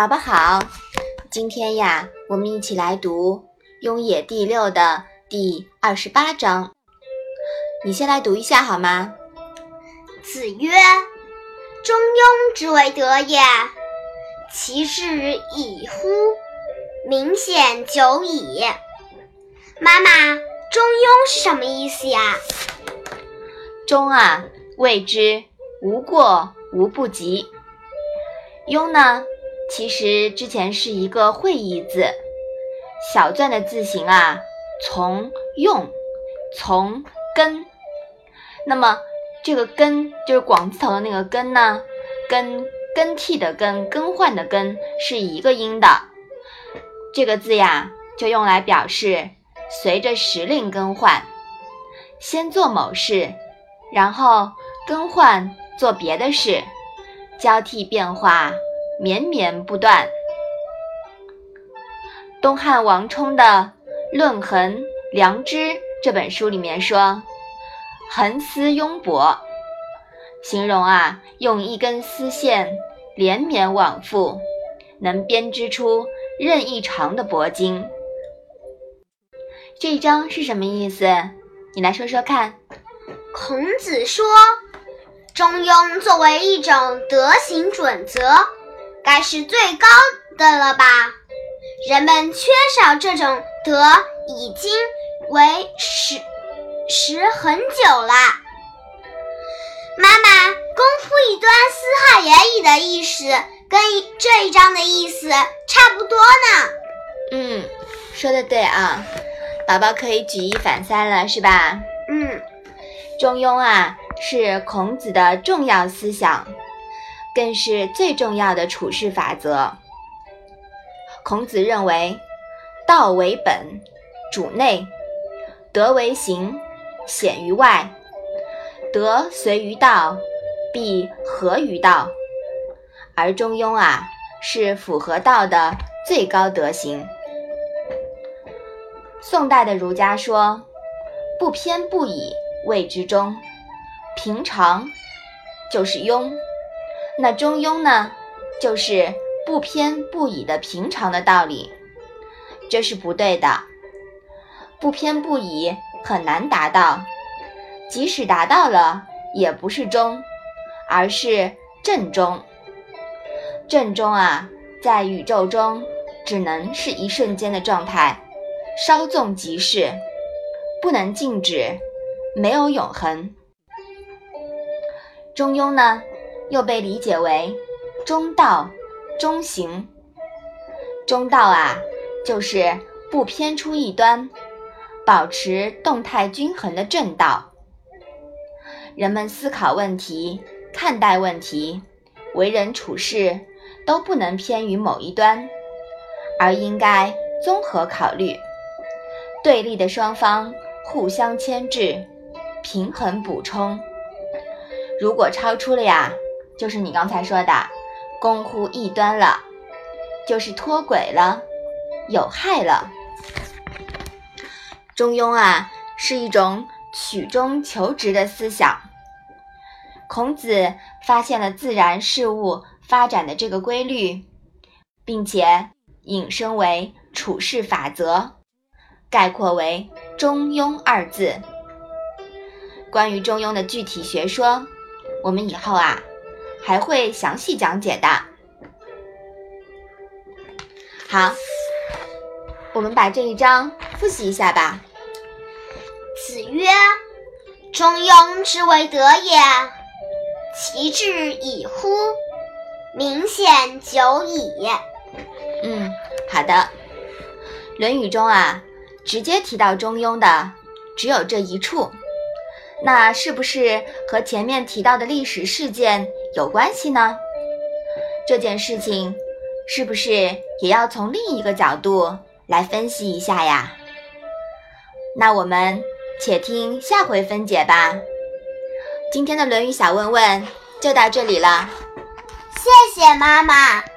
宝宝好，今天呀，我们一起来读《雍也》第六的第二十八章。你先来读一下好吗？子曰：“中庸之为德也，其志矣乎！明显久矣。”妈妈，中庸是什么意思呀？中啊，谓之无过无不及。庸呢？其实之前是一个会意字，小篆的字形啊，从用，从根。那么这个根就是广字头的那个根呢，跟更替的更、更换的更是一个音的。这个字呀，就用来表示随着时令更换，先做某事，然后更换做别的事，交替变化。绵绵不断。东汉王充的《论衡良知》这本书里面说：“横丝庸帛”，形容啊，用一根丝线连绵往复，能编织出任意长的帛巾。这一章是什么意思？你来说说看。孔子说：“中庸作为一种德行准则。”该是最高的了吧？人们缺少这种德已经为时时很久了。妈妈，功夫一端，私下言语的意思跟这一章的意思差不多呢。嗯，说的对啊，宝宝可以举一反三了，是吧？嗯，中庸啊，是孔子的重要思想。更是最重要的处事法则。孔子认为，道为本，主内；德为行，显于外。德随于道，必合于道。而中庸啊，是符合道的最高德行。宋代的儒家说：“不偏不倚，谓之中；平常，就是庸。”那中庸呢，就是不偏不倚的平常的道理，这是不对的。不偏不倚很难达到，即使达到了，也不是中，而是正中。正中啊，在宇宙中只能是一瞬间的状态，稍纵即逝，不能静止，没有永恒。中庸呢？又被理解为中道、中行。中道啊，就是不偏出一端，保持动态均衡的正道。人们思考问题、看待问题、为人处事，都不能偏于某一端，而应该综合考虑，对立的双方互相牵制，平衡补充。如果超出了呀？就是你刚才说的，攻乎异端了，就是脱轨了，有害了。中庸啊，是一种曲中求直的思想。孔子发现了自然事物发展的这个规律，并且引申为处事法则，概括为“中庸”二字。关于中庸的具体学说，我们以后啊。还会详细讲解的。好，我们把这一章复习一下吧。子曰：“中庸之为德也，其志已乎！明显久矣。”嗯，好的。《论语》中啊，直接提到中庸的只有这一处。那是不是和前面提到的历史事件有关系呢？这件事情是不是也要从另一个角度来分析一下呀？那我们且听下回分解吧。今天的《论语》小问问就到这里了，谢谢妈妈。